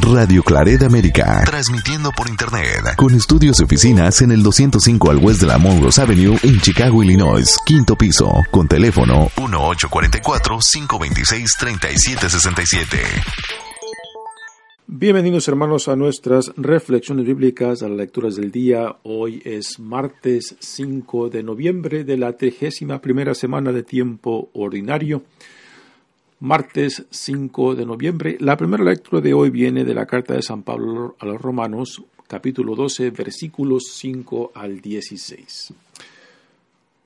Radio Claret América. Transmitiendo por Internet. Con estudios y oficinas en el 205 al West de la Monroe Avenue en Chicago, Illinois. Quinto piso. Con teléfono 1844-526-3767. Bienvenidos hermanos a nuestras reflexiones bíblicas, a las lecturas del día. Hoy es martes 5 de noviembre de la trigésima primera semana de tiempo ordinario martes 5 de noviembre. La primera lectura de hoy viene de la carta de San Pablo a los Romanos, capítulo 12, versículos 5 al 16.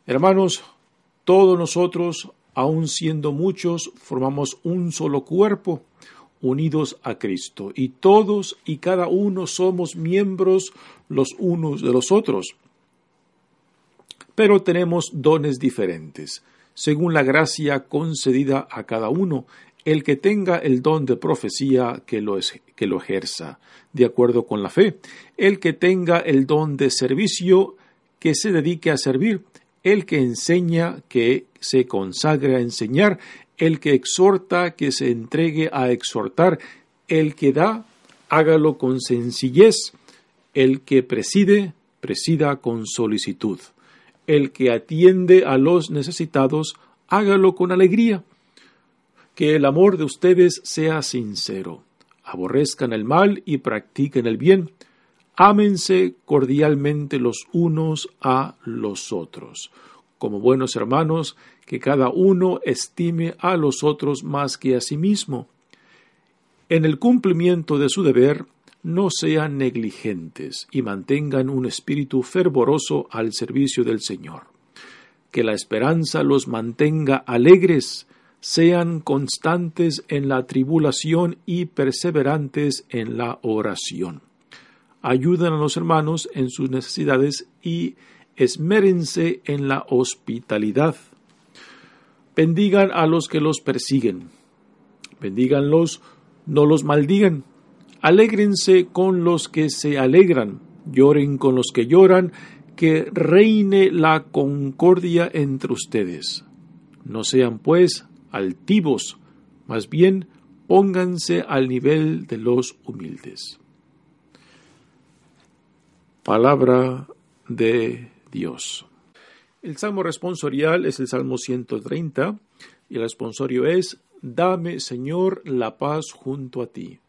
Hermanos, todos nosotros, aun siendo muchos, formamos un solo cuerpo, unidos a Cristo, y todos y cada uno somos miembros los unos de los otros. Pero tenemos dones diferentes según la gracia concedida a cada uno, el que tenga el don de profecía que lo, ejerza, de acuerdo con la fe, el que tenga el don de servicio que se dedique a servir, el que enseña que se consagre a enseñar, el que exhorta que se entregue a exhortar, el que da, hágalo con sencillez, el que preside, presida con solicitud el que atiende a los necesitados, hágalo con alegría. Que el amor de ustedes sea sincero. Aborrezcan el mal y practiquen el bien. Ámense cordialmente los unos a los otros. Como buenos hermanos, que cada uno estime a los otros más que a sí mismo. En el cumplimiento de su deber, no sean negligentes y mantengan un espíritu fervoroso al servicio del Señor. Que la esperanza los mantenga alegres, sean constantes en la tribulación y perseverantes en la oración. Ayuden a los hermanos en sus necesidades y esmérense en la hospitalidad. Bendigan a los que los persiguen. Bendíganlos, no los maldigan Alégrense con los que se alegran, lloren con los que lloran, que reine la concordia entre ustedes. No sean, pues, altivos, más bien pónganse al nivel de los humildes. Palabra de Dios. El salmo responsorial es el Salmo 130 y el responsorio es Dame, Señor, la paz junto a ti.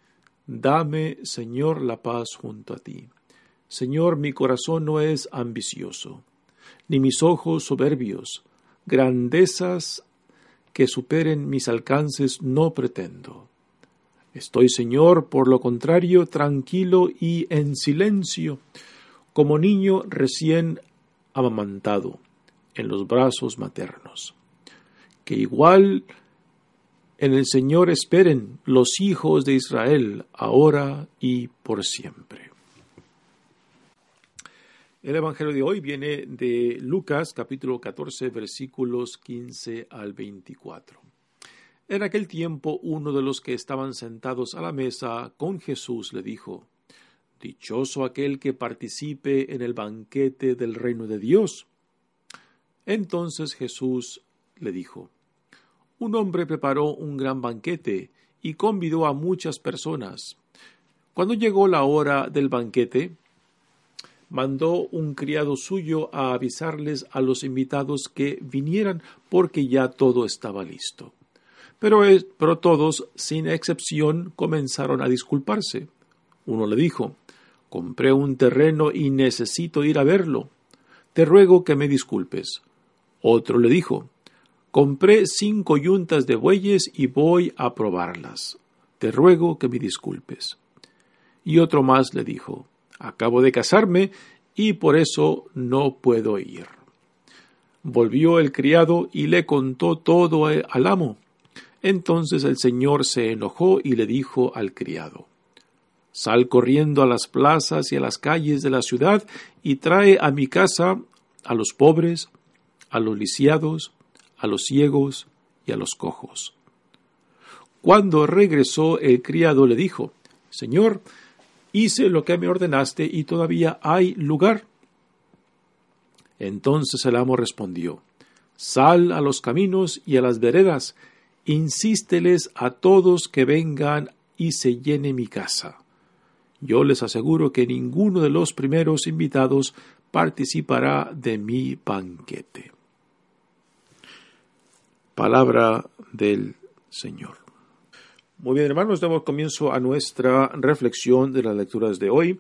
Dame, Señor, la paz junto a ti. Señor, mi corazón no es ambicioso, ni mis ojos soberbios, grandezas que superen mis alcances no pretendo. Estoy, Señor, por lo contrario, tranquilo y en silencio, como niño recién amamantado en los brazos maternos. Que igual en el Señor esperen los hijos de Israel, ahora y por siempre. El Evangelio de hoy viene de Lucas capítulo 14 versículos 15 al 24. En aquel tiempo uno de los que estaban sentados a la mesa con Jesús le dijo, Dichoso aquel que participe en el banquete del reino de Dios. Entonces Jesús le dijo, un hombre preparó un gran banquete y convidó a muchas personas. Cuando llegó la hora del banquete, mandó un criado suyo a avisarles a los invitados que vinieran porque ya todo estaba listo. Pero, pero todos, sin excepción, comenzaron a disculparse. Uno le dijo Compré un terreno y necesito ir a verlo. Te ruego que me disculpes. Otro le dijo Compré cinco yuntas de bueyes y voy a probarlas. Te ruego que me disculpes. Y otro más le dijo, Acabo de casarme y por eso no puedo ir. Volvió el criado y le contó todo al amo. Entonces el señor se enojó y le dijo al criado, Sal corriendo a las plazas y a las calles de la ciudad y trae a mi casa a los pobres, a los lisiados, a los ciegos y a los cojos. Cuando regresó el criado le dijo, Señor, hice lo que me ordenaste y todavía hay lugar. Entonces el amo respondió, Sal a los caminos y a las veredas, insísteles a todos que vengan y se llene mi casa. Yo les aseguro que ninguno de los primeros invitados participará de mi banquete. Palabra del Señor. Muy bien, hermanos, damos comienzo a nuestra reflexión de las lecturas de hoy.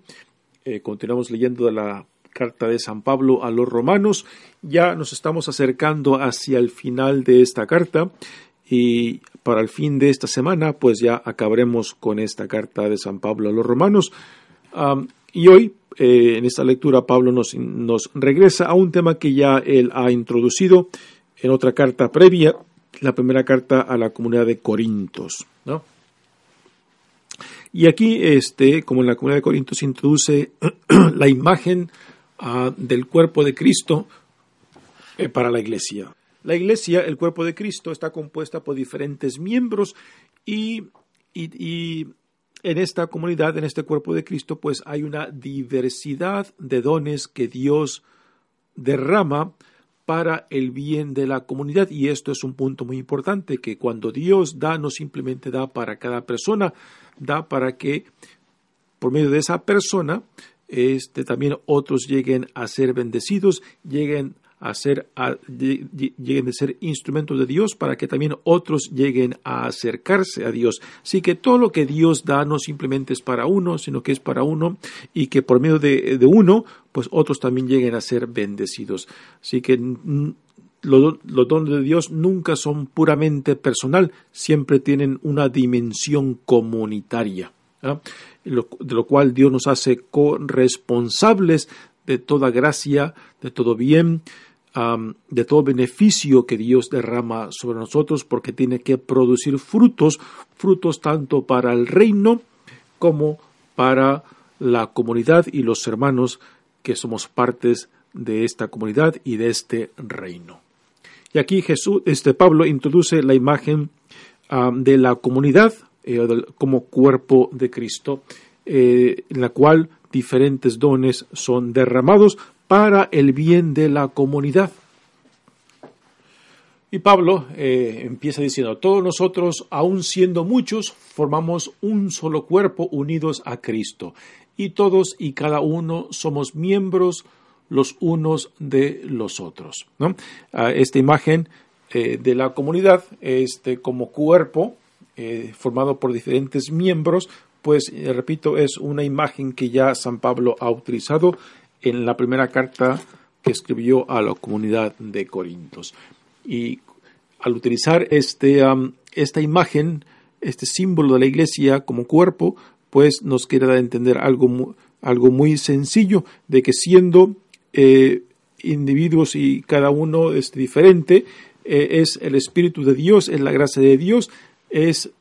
Eh, continuamos leyendo de la carta de San Pablo a los romanos. Ya nos estamos acercando hacia el final de esta carta y para el fin de esta semana pues ya acabaremos con esta carta de San Pablo a los romanos. y hoy eh, en esta lectura Pablo nos, nos regresa a un tema que ya él ha introducido en otra carta previa, la primera carta a la comunidad de Corintios. ¿no? Y aquí, este, como en la comunidad de Corintios, se introduce la imagen ah, del cuerpo de Cristo eh, para la iglesia. La iglesia, el cuerpo de Cristo, está compuesta por diferentes miembros y, y en esta comunidad, en este cuerpo de Cristo, pues hay una diversidad de dones que Dios derrama para el bien de la comunidad. Y esto es un punto muy importante que cuando Dios da no simplemente da para cada persona, da para que por medio de esa persona este también otros lleguen a ser bendecidos, lleguen a ser lleguen a ser instrumentos de Dios para que también otros lleguen a acercarse a Dios. Así que todo lo que Dios da no simplemente es para uno, sino que es para uno y que por medio de, de uno pues otros también lleguen a ser bendecidos. Así que los, dones de Dios nunca son puramente personal, siempre tienen una dimensión comunitaria, ¿ah? de lo cual Dios nos hace corresponsables de toda gracia, de todo bien, de todo beneficio que Dios derrama sobre nosotros, porque tiene que producir frutos, frutos tanto para el reino como para la comunidad y los hermanos que somos partes de esta comunidad y de este reino. Y aquí Jesús, este Pablo introduce la imagen de la comunidad eh, como cuerpo de Cristo, eh, en la cual diferentes dones son derramados para el bien de la comunidad. Y Pablo eh, empieza diciendo, todos nosotros, aun siendo muchos, formamos un solo cuerpo unidos a Cristo y todos y cada uno somos miembros los unos de los otros. Ah, esta imagen eh, de la comunidad este, como cuerpo eh, formado por diferentes miembros, pues repito, es una imagen que ya San Pablo ha utilizado en la primera carta que escribió a la comunidad de Corintios. Y al utilizar este, esta imagen, este símbolo de la iglesia como cuerpo, pues nos quiere dar a entender algo, algo muy sencillo, de que siendo eh, individuos y cada uno es diferente, eh, es el Espíritu de Dios, es la gracia de Dios, es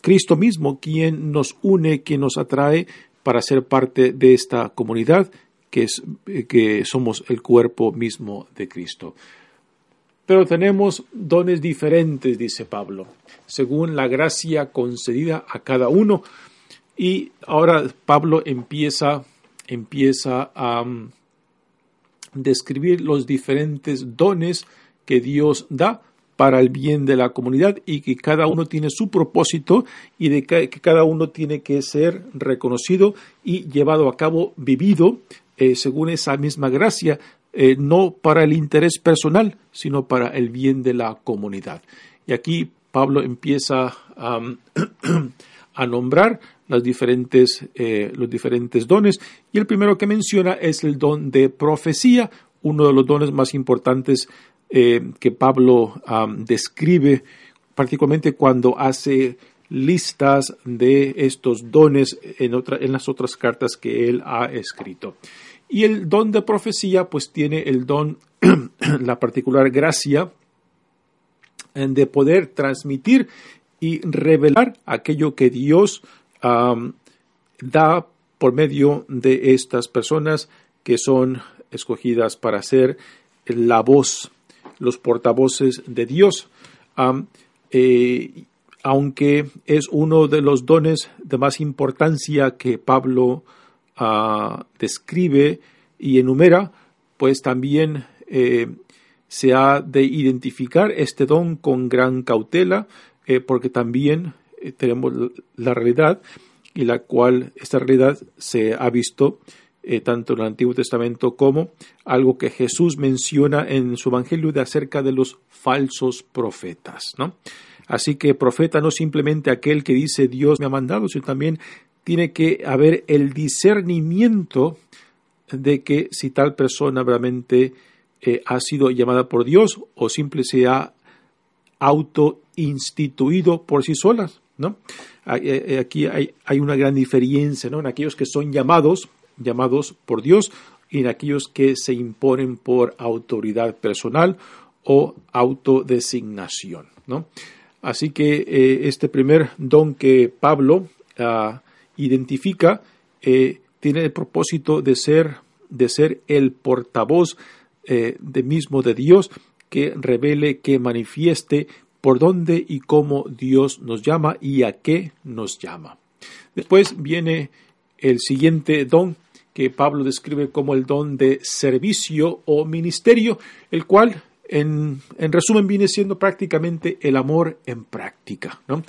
Cristo mismo quien nos une, quien nos atrae para ser parte de esta comunidad, que, es, que somos el cuerpo mismo de Cristo. Pero tenemos dones diferentes, dice Pablo, según la gracia concedida a cada uno. Y ahora Pablo empieza, empieza a mm, describir los diferentes dones que Dios da para el bien de la comunidad y que cada uno tiene su propósito y que cada uno tiene que ser reconocido y llevado a cabo, vivido eh, según esa misma gracia, eh, no para el interés personal, sino para el bien de la comunidad. Y aquí Pablo empieza a nombrar diferentes, eh, los diferentes dones. Y el primero que menciona es el don de profecía, uno de los dones más importantes que Pablo describe, particularmente cuando hace listas de estos dones en, en las otras cartas que él ha escrito. Y el don de profecía, pues tiene el don, la particular gracia de poder transmitir y revelar aquello que Dios da por medio de estas personas que son escogidas para ser la voz, los portavoces de Dios. Eh, aunque es uno de los dones de más importancia que Pablo ah, describe y enumera, pues también eh, se ha de identificar este don con gran cautela, eh, porque también eh, tenemos la realidad y la cual esta realidad se ha visto tanto en el Antiguo Testamento como algo que Jesús menciona en su Evangelio de acerca de los falsos profetas. ¿no? Así que profeta no simplemente aquel que dice Dios me ha mandado, sino también tiene que haber el discernimiento de que si tal persona realmente eh, ha sido llamada por Dios o simple se ha autoinstituido por sí solas. ¿no? Eh, aquí hay, hay, una gran diferencia ¿no? en aquellos que son llamados llamados por Dios y en aquellos que se imponen por autoridad personal o autodesignación. ¿no? Así que eh, este primer don que Pablo ah, identifica eh, tiene el propósito de ser, de ser el portavoz eh, de mismo de Dios que revele, que manifieste por dónde y cómo Dios nos llama y a qué nos llama. Después viene el siguiente don que Pablo describe como el don de servicio o ministerio, el cual en, resumen viene siendo prácticamente el amor en práctica, ¿no?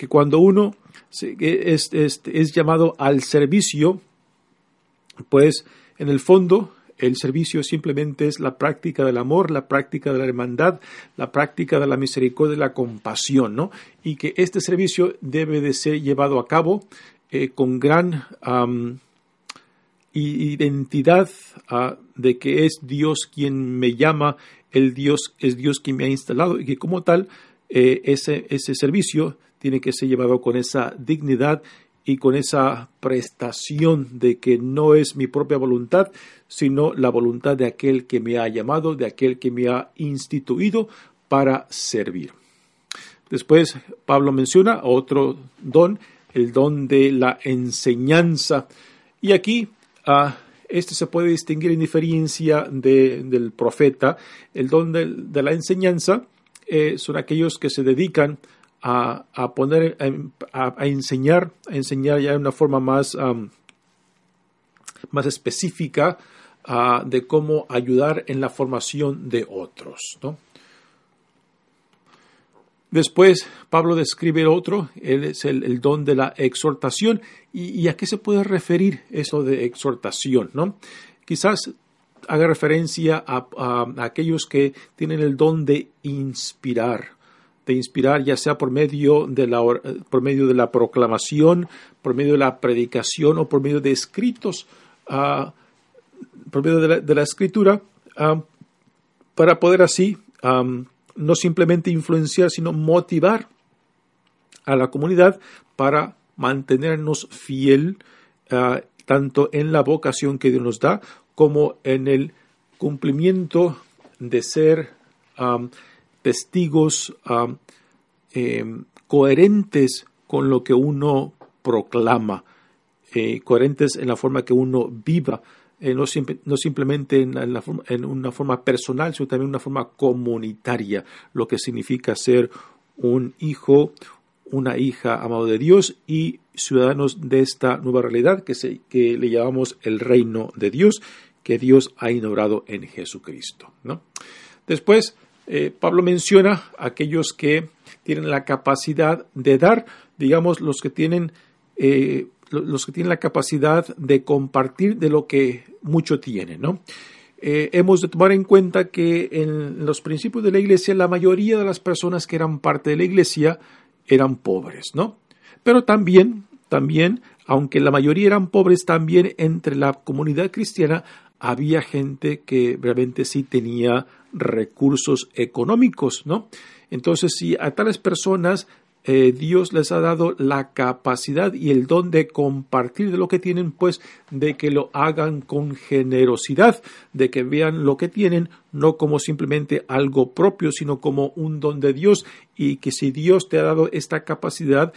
Que cuando uno es, es, llamado al servicio, pues en el fondo el servicio simplemente es la práctica del amor, la práctica de la hermandad, la práctica de la misericordia, de la compasión, ¿no? Y que este servicio debe de ser llevado a cabo eh, con gran identidad ah, de que es Dios quien me llama, el Dios es Dios quien me ha instalado y que como tal eh, ese, ese servicio tiene que ser llevado con esa dignidad y con esa prestación de que no es mi propia voluntad, sino la voluntad de aquel que me ha llamado, de aquel que me ha instituido para servir. Después Pablo menciona otro don, el don de la enseñanza. Y aquí este se puede distinguir en diferencia del profeta. El don de, la enseñanza eh, son aquellos que se dedican a, poner, a, enseñar, a enseñar ya de una forma más, más específica de cómo ayudar en la formación de otros. ¿no? Después, Pablo describe otro, él es el, don de la exhortación. ¿Y, a qué se puede referir eso de exhortación? ¿no? Quizás haga referencia a, aquellos que tienen el don de inspirar, de inspirar ya sea por medio de la, por medio de la proclamación, por medio de la predicación o por medio de escritos, ah, por medio de la, escritura, ah, para poder así no simplemente influenciar, sino motivar a la comunidad para mantenernos fiel ah, tanto en la vocación que Dios nos da como en el cumplimiento de ser testigos em, coherentes con lo que uno proclama, eh, coherentes en la forma que uno viva eh, no, simplemente en, una forma personal, sino también en una forma comunitaria, lo que significa ser un hijo, una hija amado de Dios y ciudadanos de esta nueva realidad que, se, que le llamamos el reino de Dios, que Dios ha inaugurado en Jesucristo. ¿no? Después, eh, Pablo menciona aquellos que tienen la capacidad de dar, digamos, los que tienen eh, los que tienen la capacidad de compartir de lo que mucho tienen, ¿no? Eh, hemos de tomar en cuenta que en los principios de la iglesia la mayoría de las personas que eran parte de la iglesia eran pobres, ¿no? Pero también, también, aunque la mayoría eran pobres, también entre la comunidad cristiana había gente que realmente sí tenía recursos económicos, ¿no? Entonces, si a tales personas eh, Dios les ha dado la capacidad y el don de compartir de lo que tienen, pues de que lo hagan con generosidad, de que vean lo que tienen no como simplemente algo propio, sino como un don de Dios y que si Dios te ha dado esta capacidad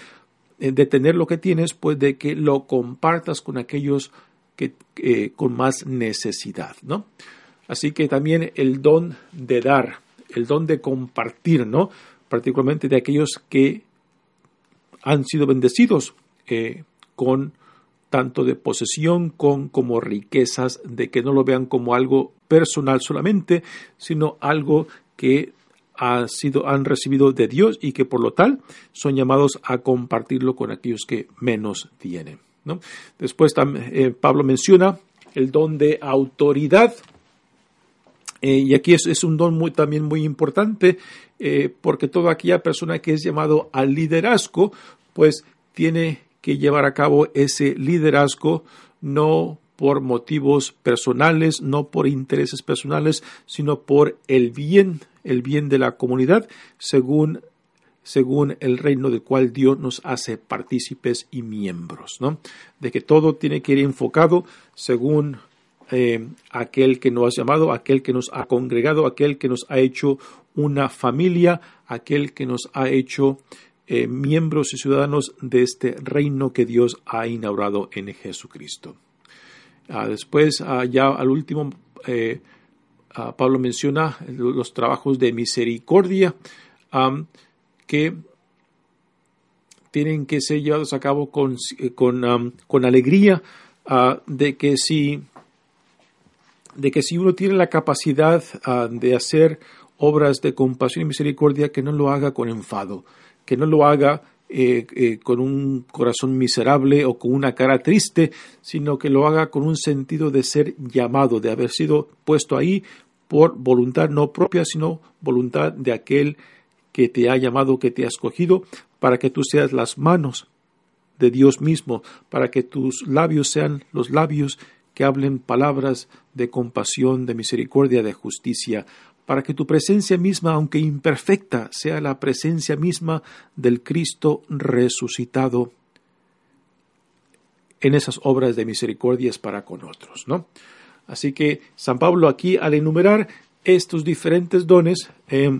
eh, de tener lo que tienes, pues de que lo compartas con aquellos que con más necesidad, ¿no? Así que también el don de dar, el don de compartir, ¿no? particularmente de aquellos que han sido bendecidos eh, con tanto de posesión con, como riquezas, de que no lo vean como algo personal solamente, sino algo que sido, han recibido de Dios y que por lo tal son llamados a compartirlo con aquellos que menos tienen. Después eh, Pablo menciona el don de autoridad. Eh, y aquí es, un don también muy importante eh, porque toda aquella persona que es llamado al liderazgo, pues tiene que llevar a cabo ese liderazgo no por motivos personales, no por intereses personales, sino por el bien, el bien de la comunidad, según, según el reino del cual Dios nos hace partícipes y miembros, ¿no? De que todo tiene que ir enfocado según eh, aquel que nos ha llamado, aquel que nos ha congregado, aquel que nos ha hecho una familia, aquel que nos ha hecho eh, miembros y ciudadanos de este reino que Dios ha inaugurado en Jesucristo. Ah, después, ah, ya al último, eh, ah, Pablo menciona los trabajos de misericordia que tienen que ser llevados a cabo con, con, alegría, de que si de que si uno tiene la capacidad de hacer obras de compasión y misericordia, que no lo haga con enfado, que no lo haga eh, eh, con un corazón miserable o con una cara triste, sino que lo haga con un sentido de ser llamado, de haber sido puesto ahí por voluntad no propia, sino voluntad de aquel que te ha llamado, que te ha escogido, para que tú seas las manos de Dios mismo, para que tus labios sean los labios que hablen palabras de compasión, de misericordia, de justicia, para que tu presencia misma, aunque imperfecta, sea la presencia misma del Cristo resucitado en esas obras de misericordias para con otros, ¿no? Así que San Pablo aquí, al enumerar estos diferentes dones, eh,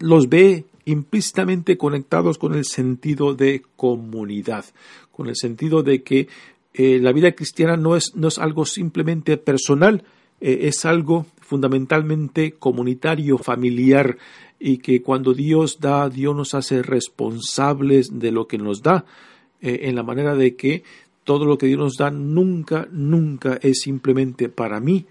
los ve implícitamente conectados con el sentido de comunidad, con el sentido de que eh, la vida cristiana no es, no es algo simplemente personal, eh, es algo fundamentalmente comunitario, familiar, y que cuando Dios da, Dios nos hace responsables de lo que nos da, eh, en la manera de que todo lo que Dios nos da nunca, nunca es simplemente para mí,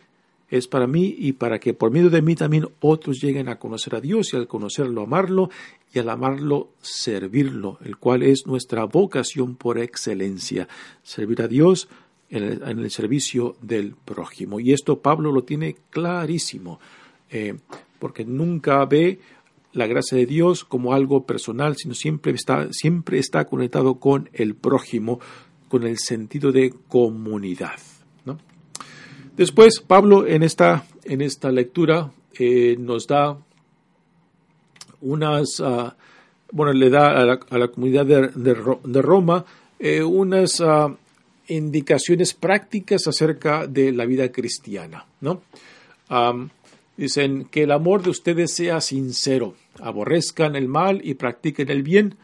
es para mí y para que por medio de mí también otros lleguen a conocer a Dios y al conocerlo, amarlo y al amarlo, servirlo, el cual es nuestra vocación por excelencia, servir a Dios, en el, servicio del prójimo. Y esto Pablo lo tiene clarísimo, eh, porque nunca ve la gracia de Dios como algo personal, sino siempre está, siempre está conectado con el prójimo, con el sentido de comunidad. Después, Pablo en esta, en esta lectura eh, nos da unas, ah, bueno, le da a la, comunidad de, Roma eh, unas ah, indicaciones prácticas acerca de la vida cristiana. ¿no? dicen que el amor de ustedes sea sincero, aborrezcan el mal y practiquen el bien.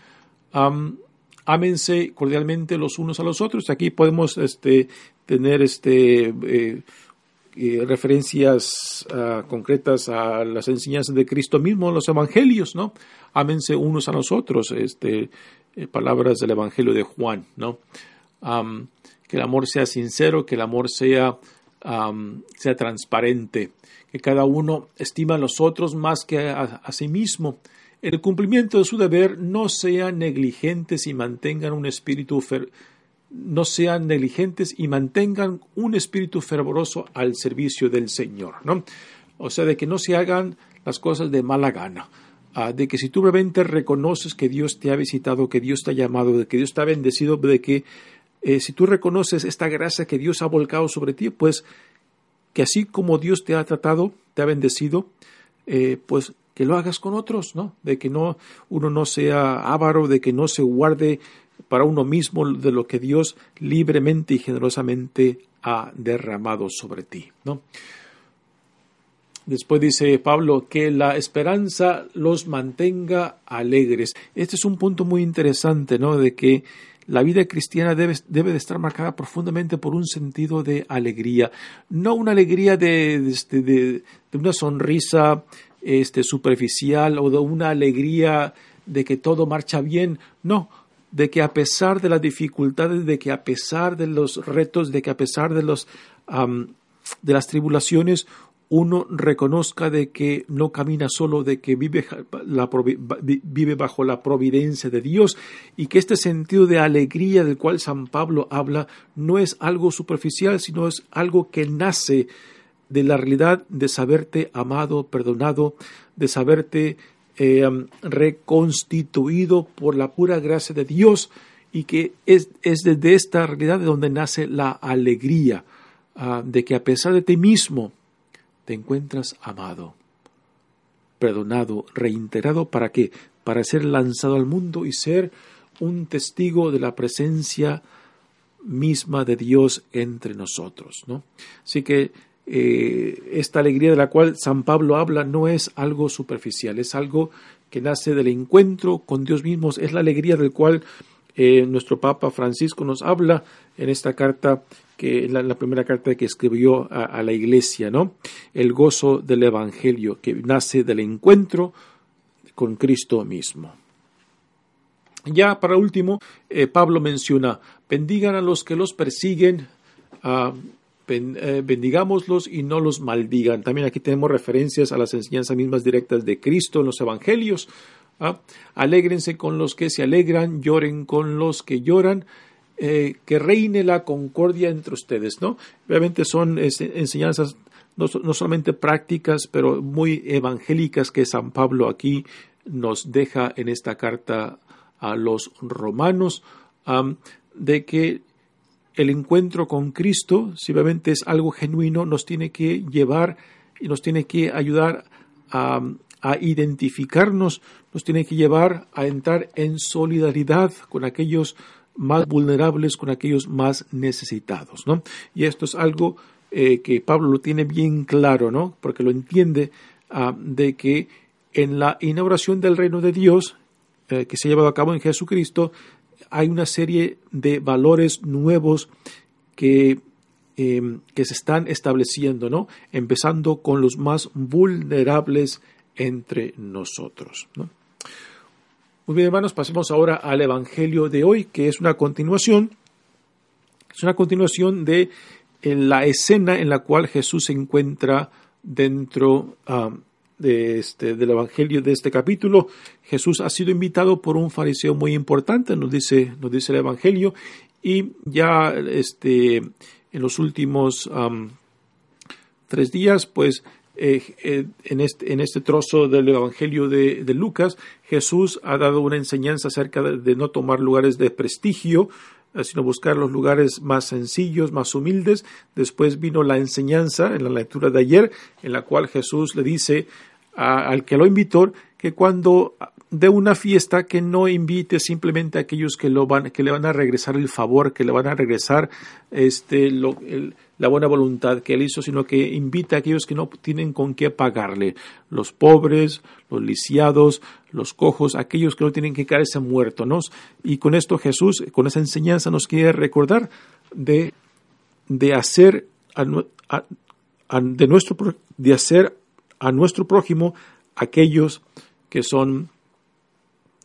ámense cordialmente los unos a los otros. Aquí podemos este, tener este, eh, eh, referencias ah, concretas a las enseñanzas de Cristo mismo en los evangelios, ¿no? Ámense unos a los otros, este, eh, palabras del evangelio de Juan, ¿no? que el amor sea sincero, que el amor sea, sea transparente, que cada uno estima a los otros más que a, sí mismo. En el cumplimiento de su deber no sean negligentes y mantengan un espíritu no sean negligentes y mantengan un espíritu fervoroso al servicio del Señor, ¿no? O sea, de que no se hagan las cosas de mala gana, ah, de que si tú realmente reconoces que Dios te ha visitado, que Dios te ha llamado, de que Dios te ha bendecido, de que eh, si tú reconoces esta gracia que Dios ha volcado sobre ti, pues que así como Dios te ha tratado, te ha bendecido, eh, pues que lo hagas con otros, ¿no? De que no uno no sea avaro, de que no se guarde para uno mismo de lo que Dios libremente y generosamente ha derramado sobre ti, ¿no? Después dice Pablo que la esperanza los mantenga alegres. Este es un punto muy interesante, ¿no? De que la vida cristiana debe, de estar marcada profundamente por un sentido de alegría, no una alegría de, este, de, de, una sonrisa este, superficial o de una alegría de que todo marcha bien, no, de que a pesar de las dificultades, de que a pesar de los retos, de que a pesar de, los, de las tribulaciones, uno reconozca de que no camina solo, de que vive, la, vive, bajo la providencia de Dios y que este sentido de alegría del cual San Pablo habla no es algo superficial, sino es algo que nace de la realidad de saberte amado, perdonado, de saberte eh, reconstituido por la pura gracia de Dios y que es, es desde esta realidad de donde nace la alegría ah, de que a pesar de ti mismo, te encuentras amado, perdonado, reintegrado para qué? Para ser lanzado al mundo y ser un testigo de la presencia misma de Dios entre nosotros, ¿no? Así que eh, esta alegría de la cual San Pablo habla no es algo superficial, es algo que nace del encuentro con Dios mismo, es la alegría del cual eh, nuestro Papa Francisco nos habla en esta carta que la, la primera carta que escribió a, la iglesia, ¿no? El gozo del Evangelio que nace del encuentro con Cristo mismo. Ya para último, eh, Pablo menciona, bendigan a los que los persiguen, uh, bendigámoslos y no los maldigan. También aquí tenemos referencias a las enseñanzas mismas directas de Cristo en los Evangelios. ¿ah? Alégrense con los que se alegran, lloren con los que lloran. Eh, que reine la concordia entre ustedes, ¿no? Obviamente son enseñanzas no, solamente prácticas, pero muy evangélicas que San Pablo aquí nos deja en esta carta a los romanos, de que el encuentro con Cristo, si obviamente es algo genuino, nos tiene que llevar y nos tiene que ayudar a, a identificarnos, nos tiene que llevar a entrar en solidaridad con aquellos más vulnerables, con aquellos más necesitados, ¿no? Y esto es algo eh, que Pablo lo tiene bien claro, ¿no? Porque lo entiende ah, de que en la inauguración del reino de Dios, eh, que se ha llevado a cabo en Jesucristo, hay una serie de valores nuevos que, em, que se están estableciendo, ¿no? Empezando con los más vulnerables entre nosotros, ¿no? Muy bien, hermanos, pasemos ahora al Evangelio de hoy, que es una continuación, es una continuación de la escena en la cual Jesús se encuentra dentro ah, de este, del Evangelio de este capítulo. Jesús ha sido invitado por un fariseo muy importante, nos dice, nos dice el Evangelio, y ya este, en los últimos tres días, pues eh, eh, en, este, en, este, trozo del Evangelio de, Lucas, Jesús ha dado una enseñanza acerca de, no tomar lugares de prestigio, eh, sino buscar los lugares más sencillos, más humildes. Después vino la enseñanza en la lectura de ayer, en la cual Jesús le dice al que lo invitó que cuando de una fiesta que no invite simplemente a aquellos que lo van que le van a regresar el favor, que le van a regresar este lo, la buena voluntad que él hizo, sino que invita a aquellos que no tienen con qué pagarle, los pobres, los lisiados, los cojos, aquellos que no tienen que caerse muertos, ¿no? Y con esto Jesús, con esa enseñanza nos quiere recordar de, de hacer de nuestro de hacer a nuestro prójimo aquellos que son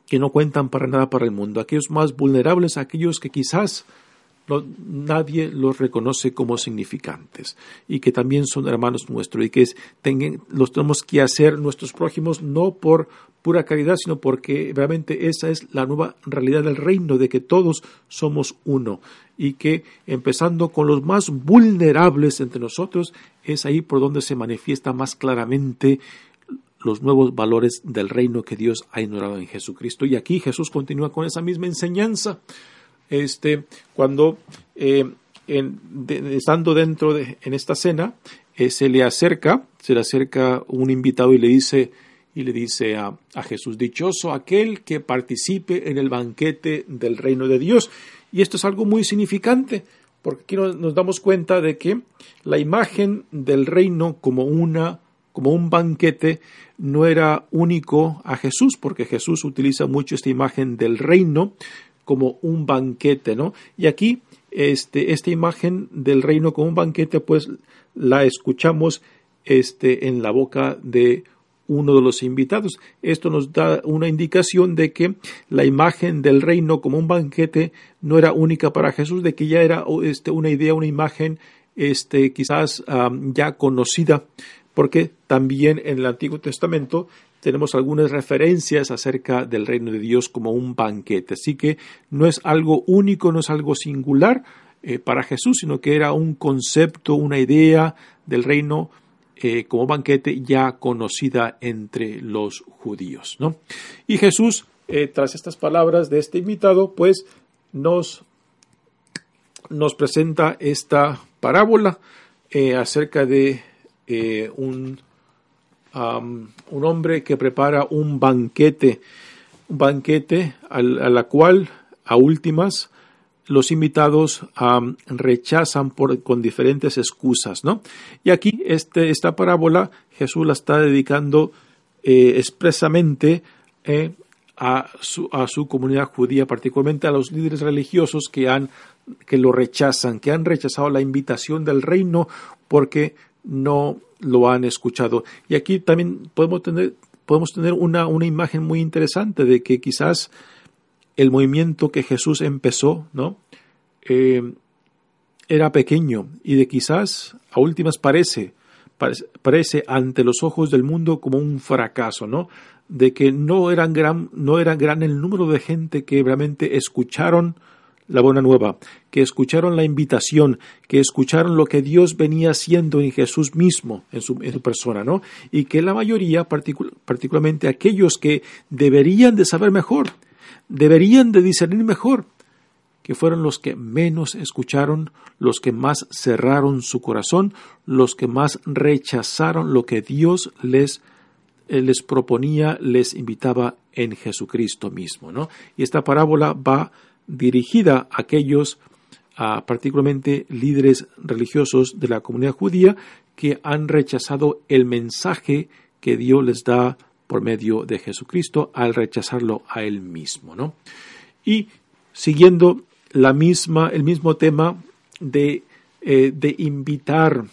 que no cuentan para nada para el mundo, aquellos más vulnerables, aquellos que quizás nadie los reconoce como significantes y que también son hermanos nuestros y que los tenemos que hacer nuestros prójimos no por pura caridad, sino porque realmente esa es la nueva realidad del reino, de que todos somos uno y que empezando con los más vulnerables entre nosotros, es ahí por donde se manifiesta más claramente los nuevos valores del reino que Dios ha ignorado en Jesucristo. Y aquí Jesús continúa con esa misma enseñanza. Este, cuando eh, estando dentro de en esta cena, eh, se le acerca, se le acerca un invitado y le dice, y le dice a, a, Jesús, dichoso aquel que participe en el banquete del reino de Dios. Y esto es algo muy significante, porque aquí nos damos cuenta de que la imagen del reino como una como un banquete no era único a Jesús, porque Jesús utiliza mucho esta imagen del reino como un banquete, ¿no? Y aquí este, esta imagen del reino como un banquete, pues la escuchamos este, en la boca de uno de los invitados. Esto nos da una indicación de que la imagen del reino como un banquete no era única para Jesús, de que ya era este, una idea, una imagen este, quizás ya conocida porque también en el Antiguo Testamento tenemos algunas referencias acerca del reino de Dios como un banquete. Así que no es algo único, no es algo singular eh, para Jesús, sino que era un concepto, una idea del reino eh, como banquete ya conocida entre los judíos. ¿no? Y Jesús, eh, tras estas palabras de este invitado, pues nos, nos presenta esta parábola acerca de un un hombre que prepara un banquete, un banquete a la cual a últimas los invitados rechazan con diferentes excusas, ¿no? Y aquí este, esta parábola Jesús la está dedicando eh, expresamente eh, a, su, a, su, comunidad judía, particularmente a los líderes religiosos que, han, que lo rechazan, que han rechazado la invitación del reino porque no lo han escuchado. Y aquí también podemos tener, podemos tener una, una imagen muy interesante de que quizás el movimiento que Jesús empezó, ¿no? Eh, era pequeño y de quizás a últimas parece, parece, ante los ojos del mundo como un fracaso, ¿no? De que no eran gran, no era gran el número de gente que realmente escucharon la buena nueva, que escucharon la invitación, que escucharon lo que Dios venía haciendo en Jesús mismo, en su, persona, ¿no? Y que la mayoría, particularmente aquellos que deberían de saber mejor, deberían de discernir mejor, que fueron los que menos escucharon, los que más cerraron su corazón, los que más rechazaron lo que Dios les eh, les proponía, les invitaba en Jesucristo mismo, ¿no? Y esta parábola va dirigida a aquellos, particularmente líderes religiosos de la comunidad judía, que han rechazado el mensaje que Dios les da por medio de Jesucristo al rechazarlo a él mismo, ¿no? Y siguiendo la misma, el mismo tema de, eh, de invitar,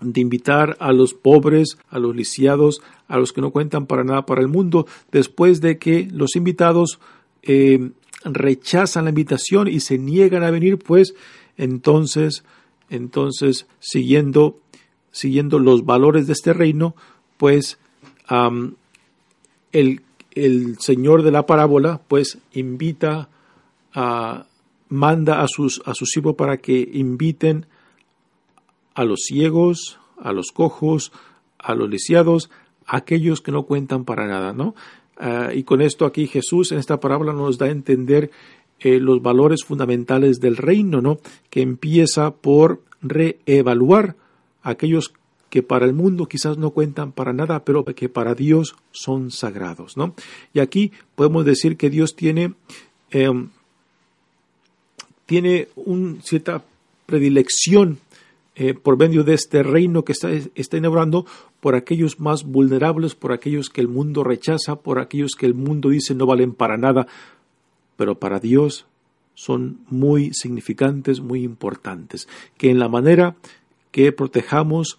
de invitar a los pobres, a los lisiados, a los que no cuentan para nada para el mundo, después de que los invitados eh, rechazan la invitación y se niegan a venir, pues entonces, entonces siguiendo, siguiendo los valores de este reino, pues el, el, Señor de la parábola, pues invita a, manda a sus, a sus hijos para que inviten a los ciegos, a los cojos, a los lisiados, a aquellos que no cuentan para nada, ¿no? Ah, y con esto aquí Jesús en esta parábola nos da a entender eh, los valores fundamentales del reino, ¿no? Que empieza por reevaluar aquellos que para el mundo quizás no cuentan para nada, pero que para Dios son sagrados, ¿no? Y aquí podemos decir que Dios tiene, em, tiene una cierta predilección eh, por medio de este reino que está, está inaugurando por aquellos más vulnerables, por aquellos que el mundo rechaza, por aquellos que el mundo dice no valen para nada, pero para Dios son muy significantes, muy importantes, que en la manera que protejamos,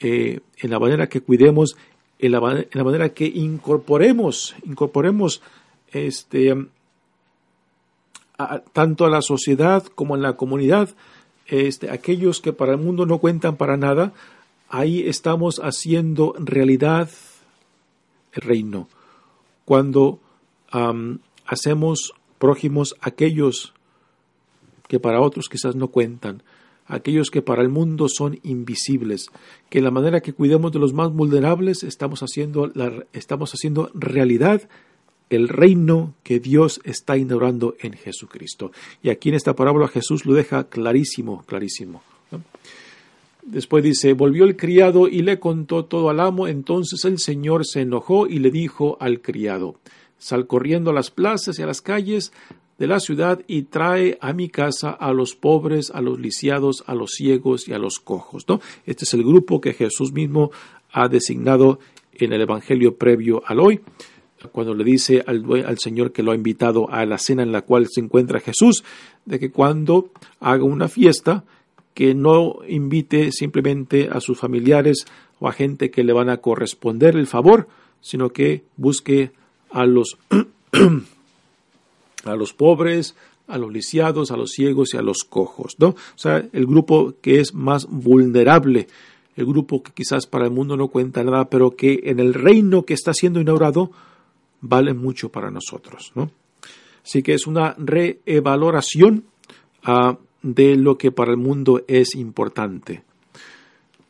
eh, en la manera que cuidemos, en la, en la, manera que incorporemos, incorporemos este, tanto a la sociedad como en la comunidad, este, aquellos que para el mundo no cuentan para nada, ahí estamos haciendo realidad el reino. Cuando hacemos prójimos aquellos que para otros quizás no cuentan, aquellos que para el mundo son invisibles, que la manera que cuidamos de los más vulnerables estamos haciendo, estamos haciendo realidad el reino que Dios está inaugurando en Jesucristo. Y aquí en esta parábola Jesús lo deja clarísimo, clarísimo. Después dice, volvió el criado y le contó todo al amo, entonces el Señor se enojó y le dijo al criado, sal corriendo a las plazas y a las calles de la ciudad y trae a mi casa a los pobres, a los lisiados, a los ciegos y a los cojos. ¿no? Este es el grupo que Jesús mismo ha designado en el Evangelio previo al hoy cuando le dice al, Señor que lo ha invitado a la cena en la cual se encuentra Jesús, de que cuando haga una fiesta, que no invite simplemente a sus familiares o a gente que le van a corresponder el favor, sino que busque a los, a los pobres, a los lisiados, a los ciegos y a los cojos, ¿no? O sea, el grupo que es más vulnerable, el grupo que quizás para el mundo no cuenta nada, pero que en el reino que está siendo inaugurado vale mucho para nosotros. ¿no? Así que es una reevaluación uh, de lo que para el mundo es importante.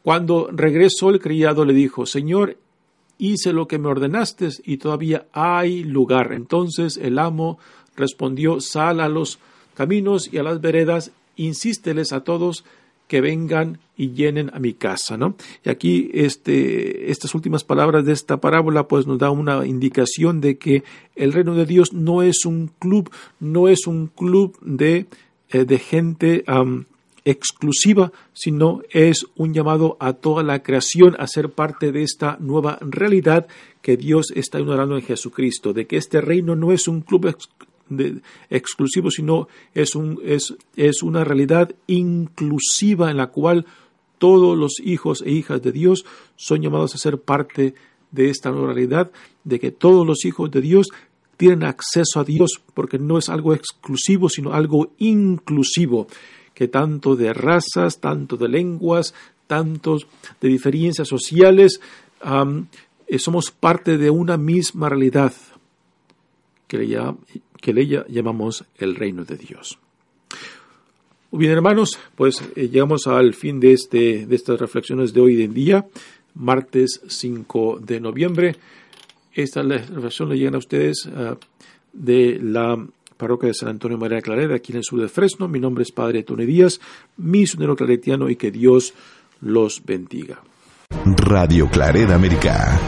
Cuando regresó el criado le dijo, Señor, hice lo que me ordenaste y todavía hay lugar. Entonces el amo respondió, sal a los caminos y a las veredas, insísteles a todos que vengan y llenen a mi casa, ¿no? Y aquí este, estas últimas palabras de esta parábola pues nos da una indicación de que el reino de Dios no es un club, no es un club de, eh, de gente exclusiva, sino es un llamado a toda la creación a ser parte de esta nueva realidad que Dios está ignorando en Jesucristo, de que este reino no es un club exclusivo, sino es, un, es, es una realidad inclusiva en la cual todos los hijos e hijas de Dios son llamados a ser parte de esta nueva realidad, de que todos los hijos de Dios tienen acceso a Dios, porque no es algo exclusivo, sino algo inclusivo que tanto de razas, tanto de lenguas, tantos de diferencias sociales, eh, somos parte de una misma realidad que le, que le llamamos el reino de Dios. Bien, hermanos, pues eh, llegamos al fin de, este, de estas reflexiones de hoy en día, martes 5 de noviembre. Esta reflexión le llegan a ustedes ah, de la parroquia de San Antonio María Clareda, aquí en el sur de Fresno. Mi nombre es Padre Tony Díaz, misionero claretiano, y que Dios los bendiga. Radio Clareda América.